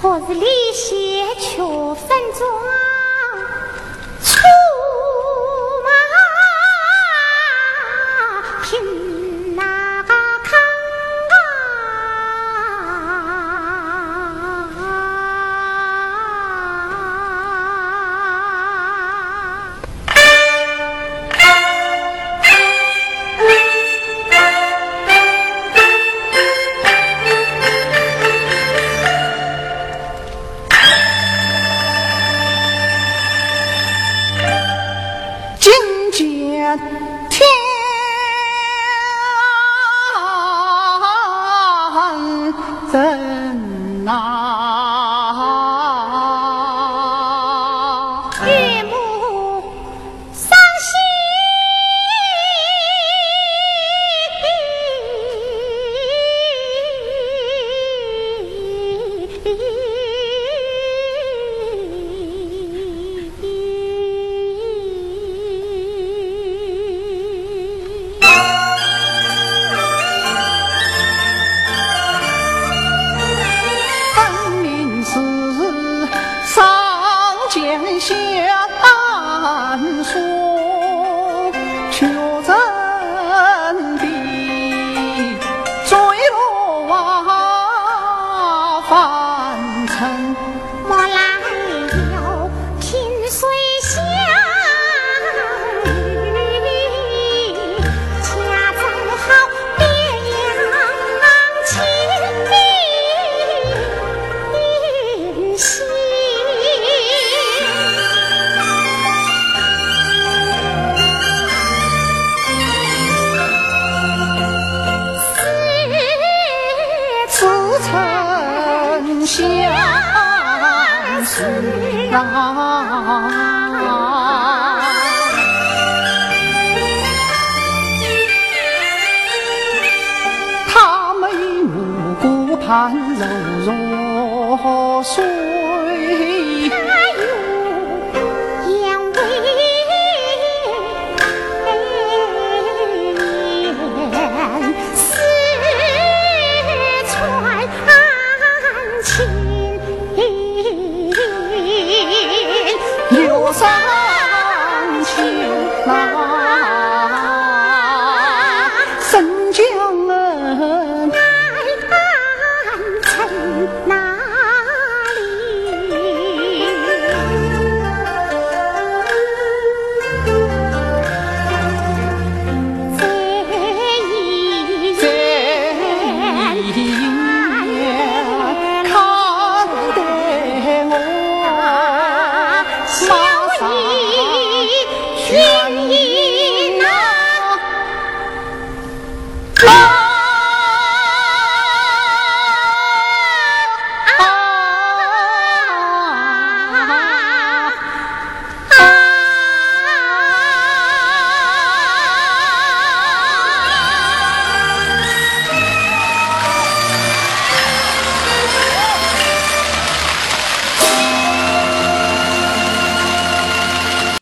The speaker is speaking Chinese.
可是李先却分装。天下难说相思啊？他美目顾盼柔弱。